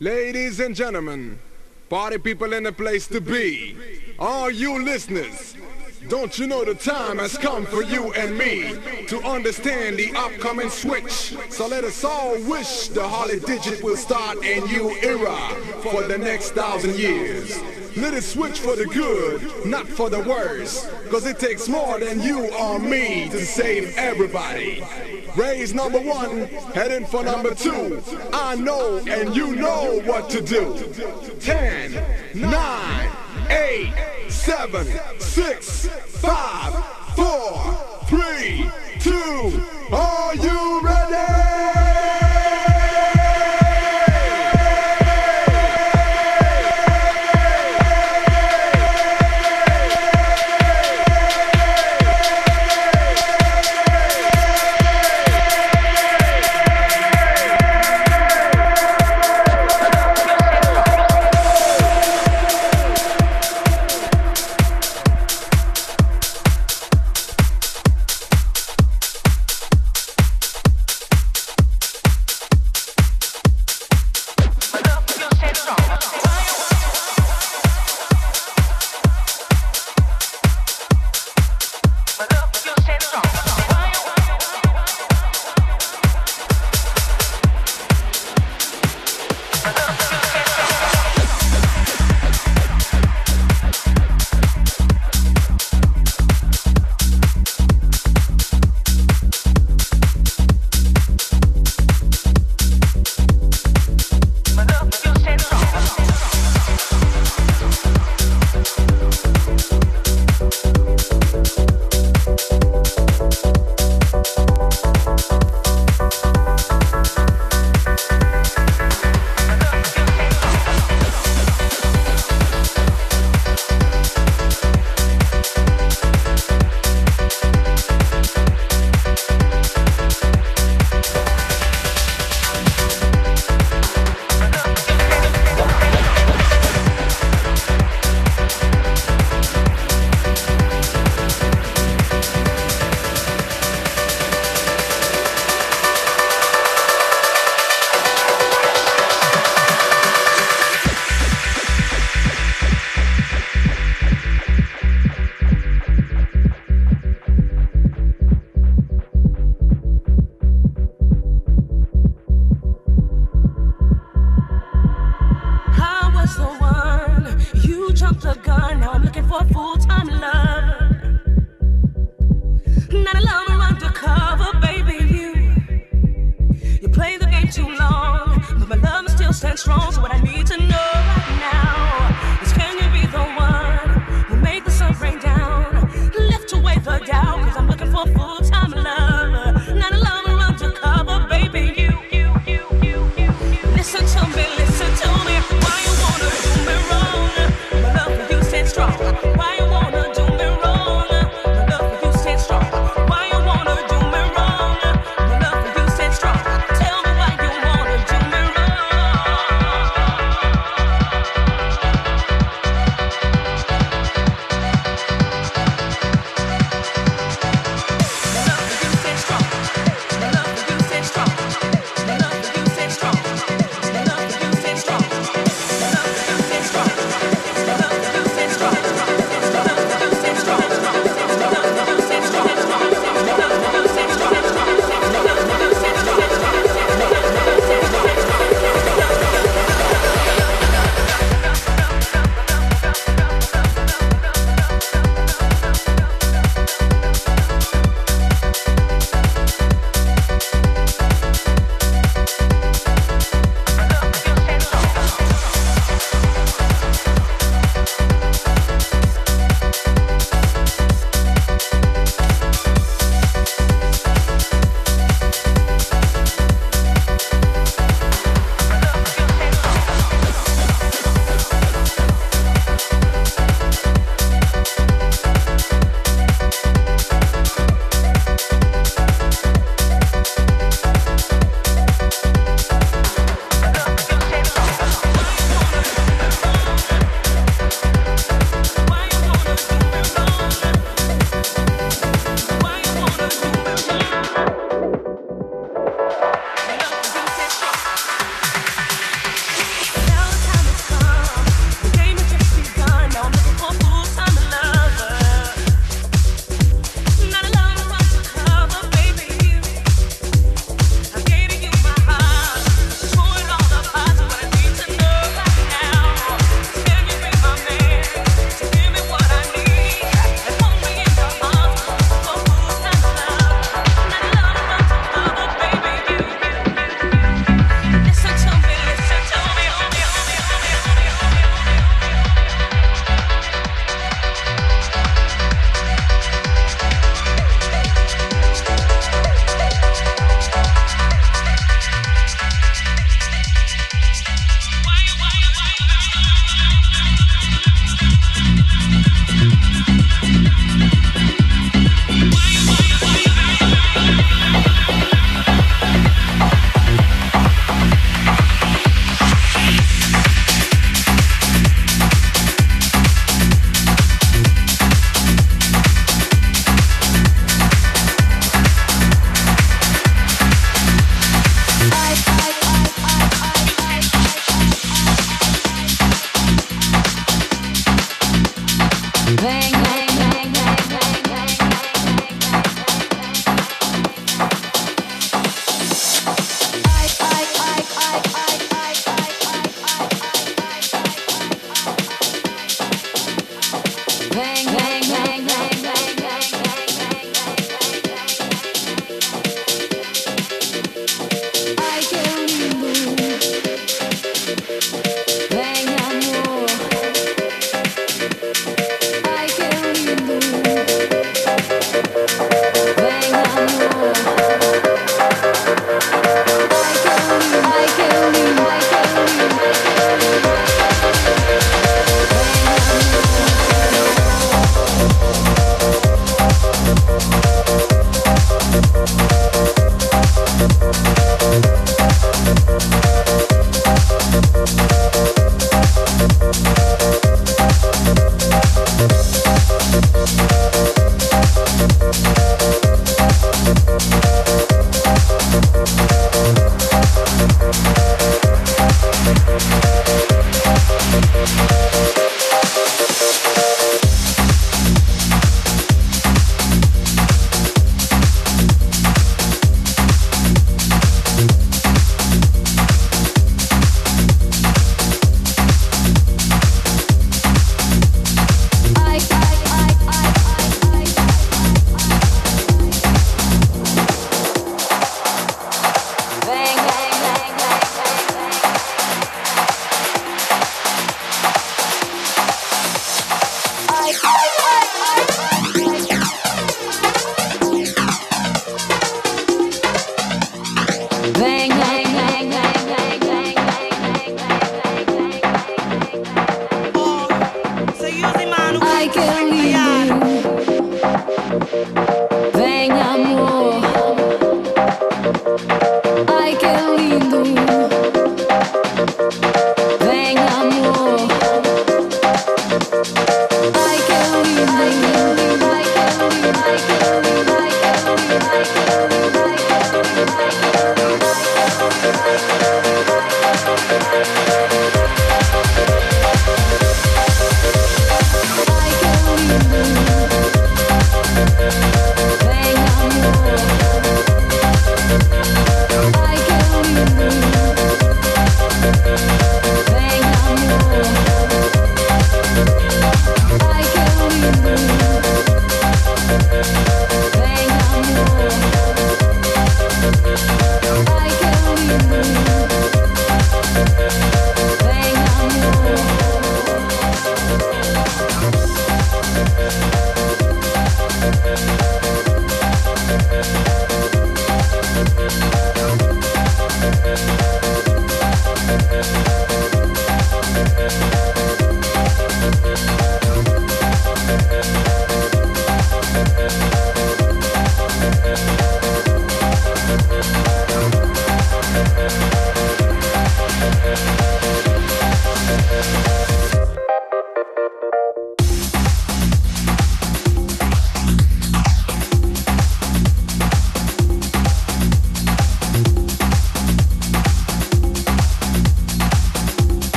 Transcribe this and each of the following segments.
Ladies and gentlemen, party people in the place to be, all you listeners, don't you know the time has come for you and me to understand the upcoming switch? So let us all wish the Holly Digit will start a new era for the next thousand years. Let it switch for the good, not for the worse. Cause it takes more than you or me to save everybody. Raise number one, heading for number two. I know and you know what to do. Ten, nine, eight, seven, six, five, four, three, two. Are you ready?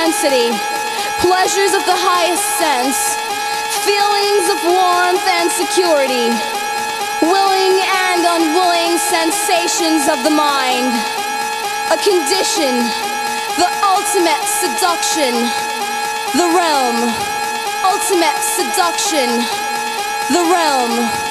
Intensity, pleasures of the highest sense, feelings of warmth and security, willing and unwilling sensations of the mind, a condition, the ultimate seduction, the realm, ultimate seduction, the realm.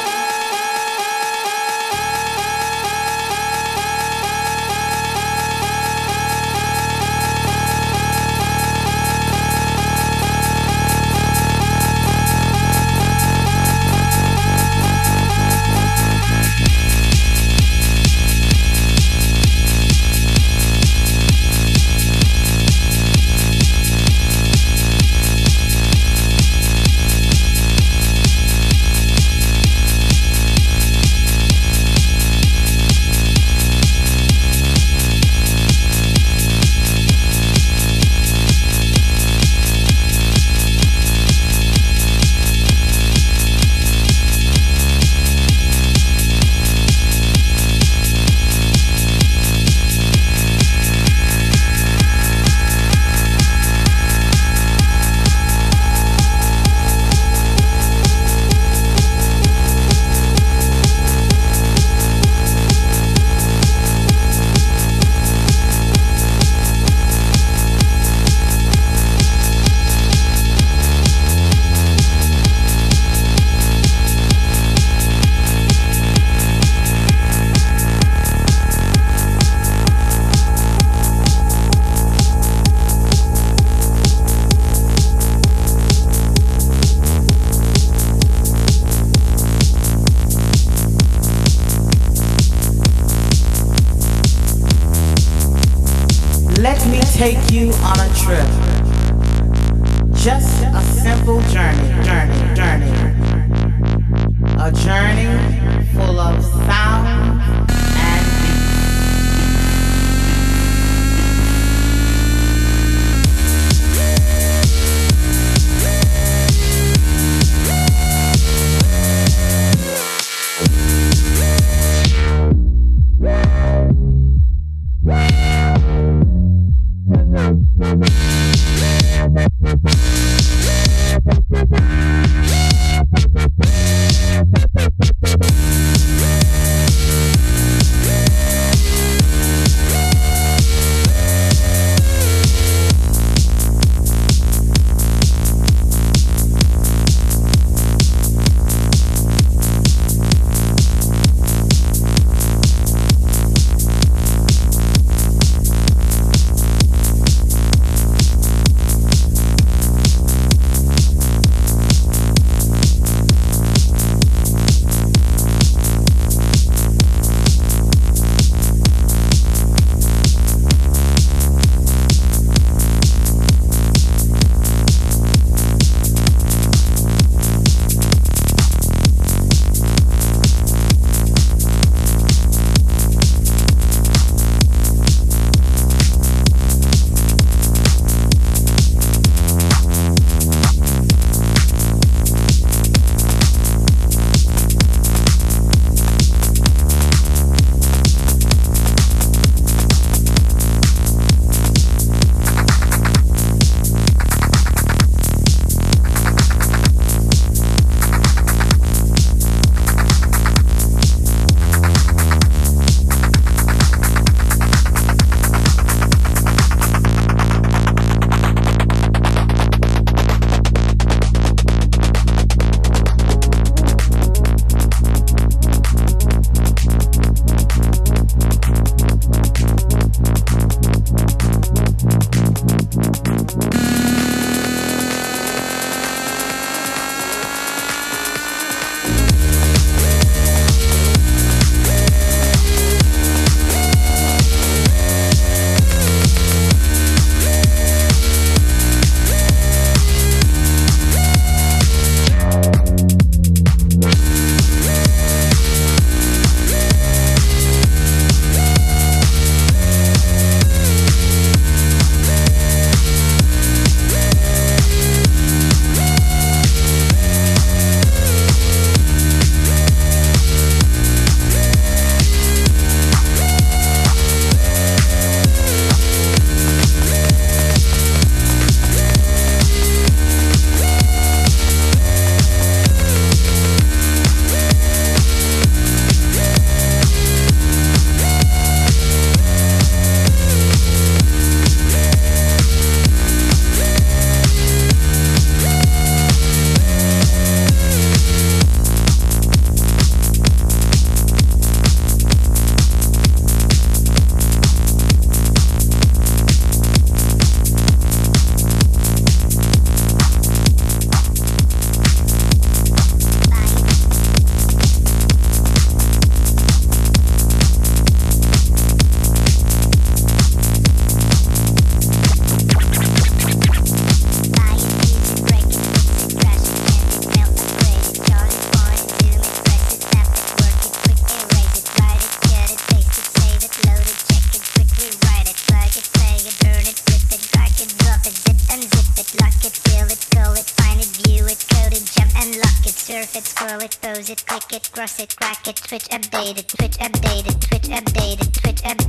close it, click it, cross it, crack it, switch it, switch updated, switch updated, switch it.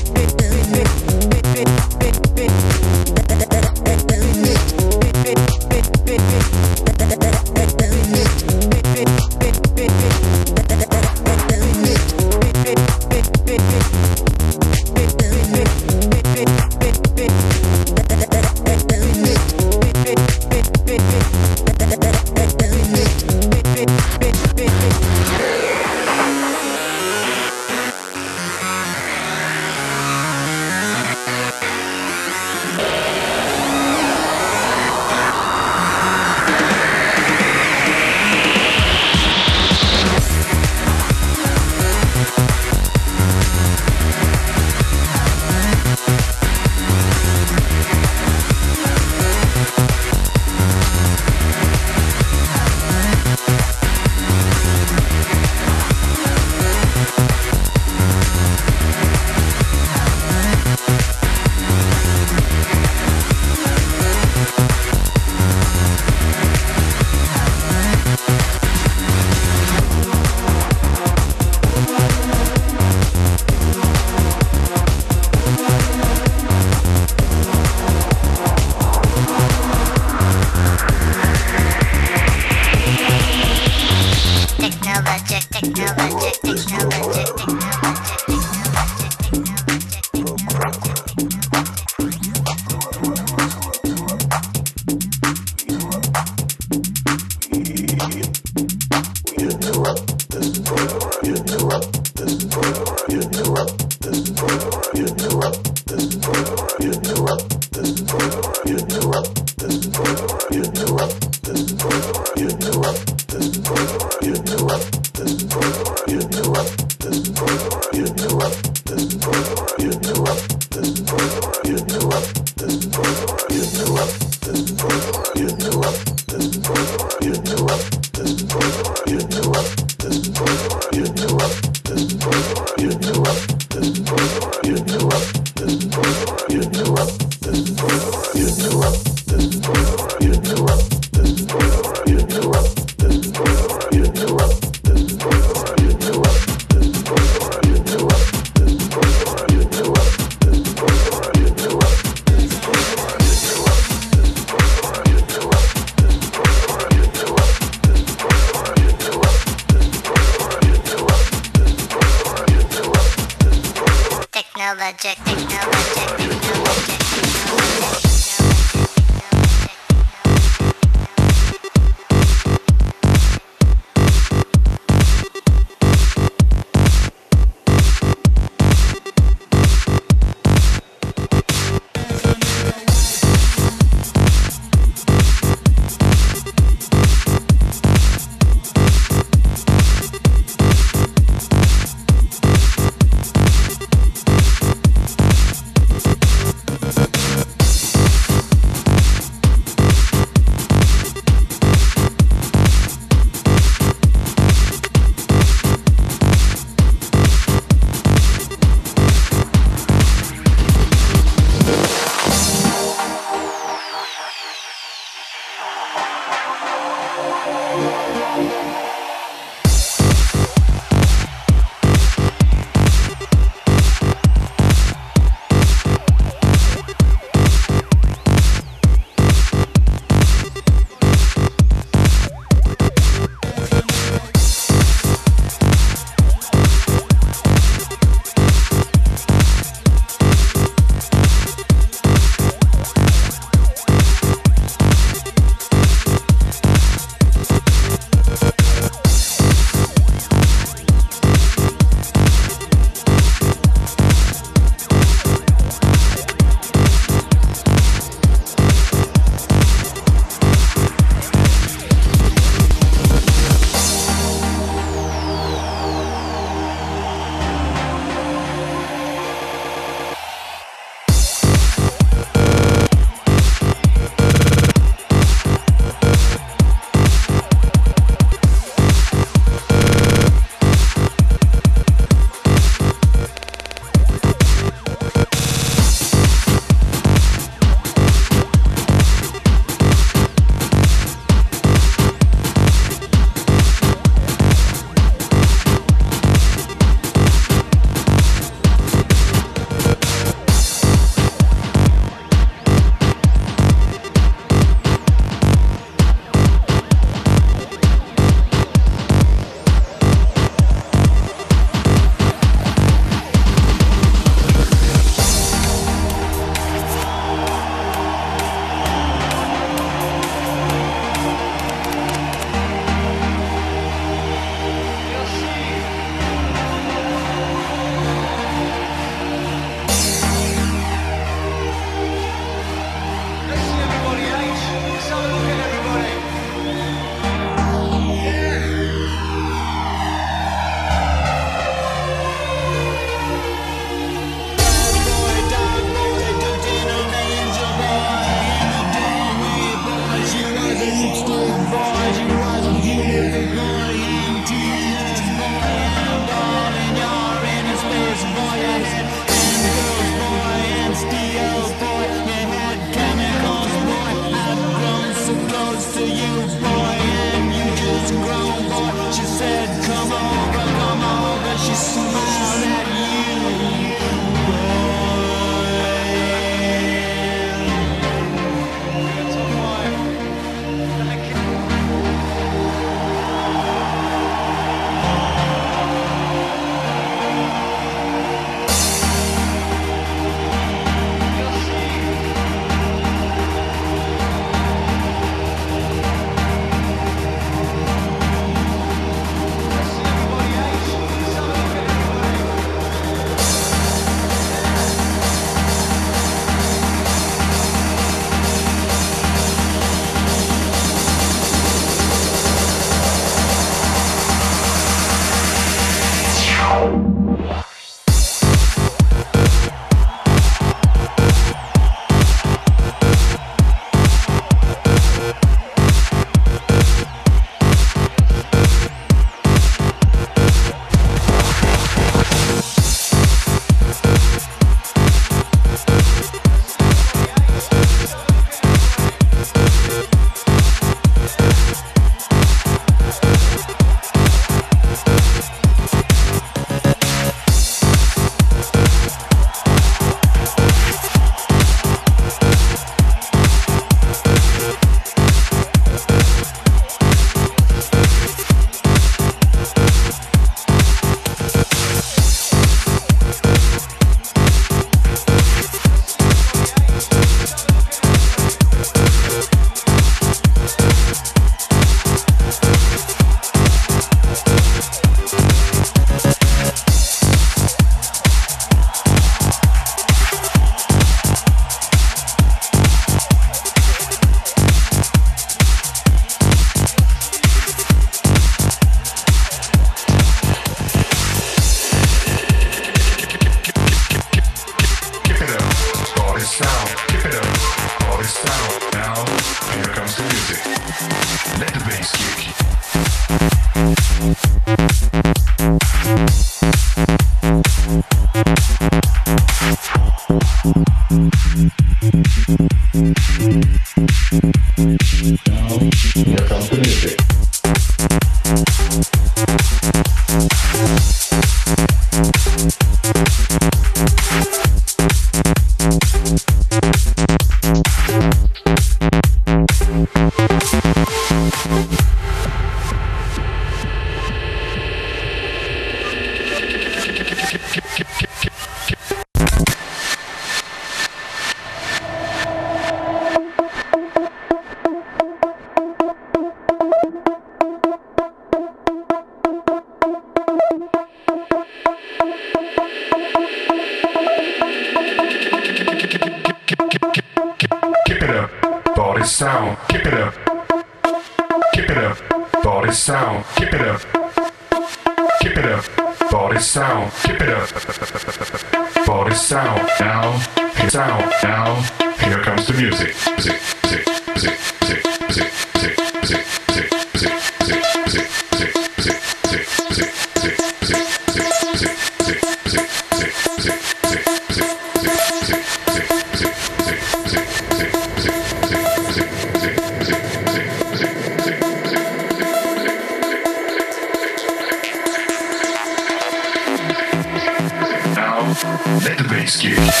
excuse.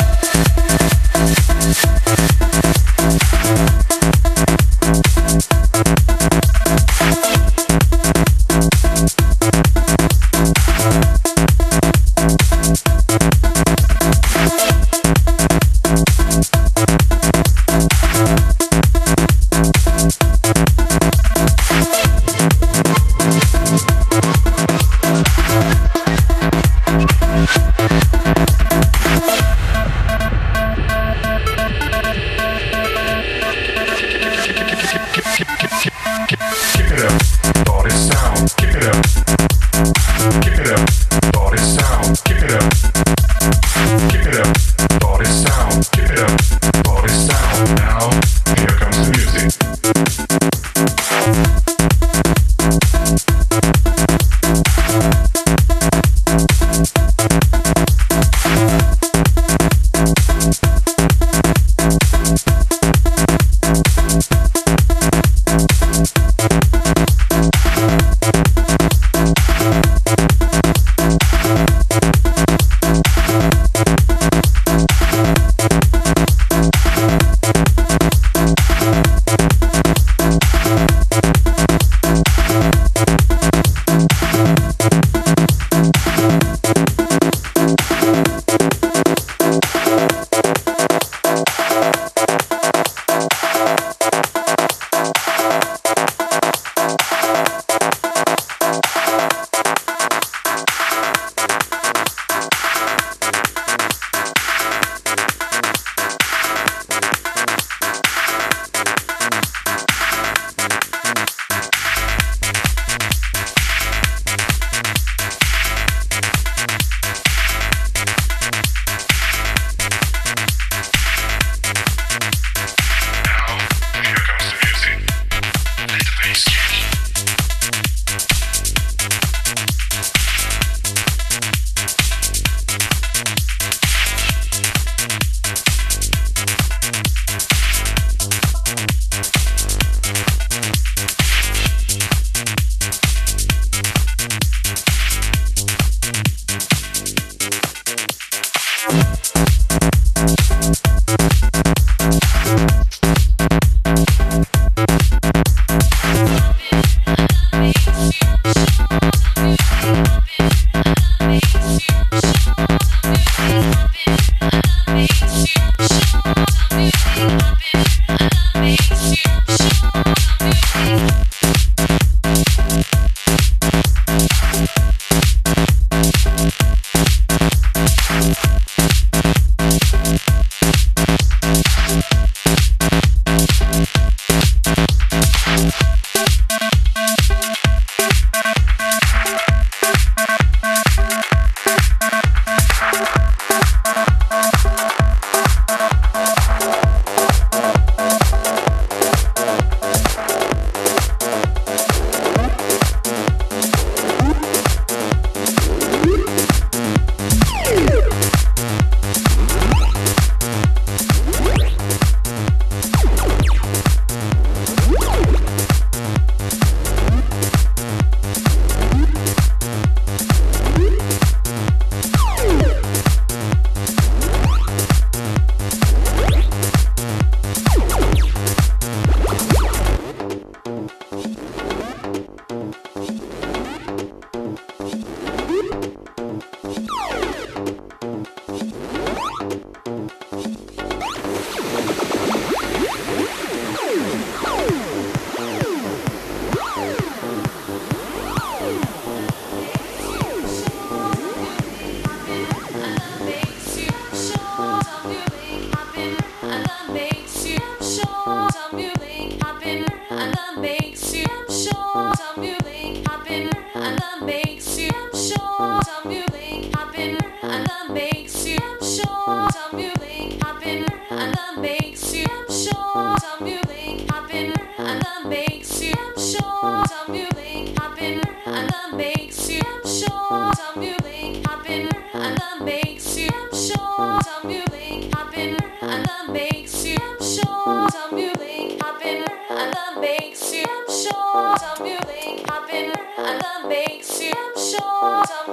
sure some music happen and makes you I'm sure some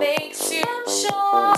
makes you sure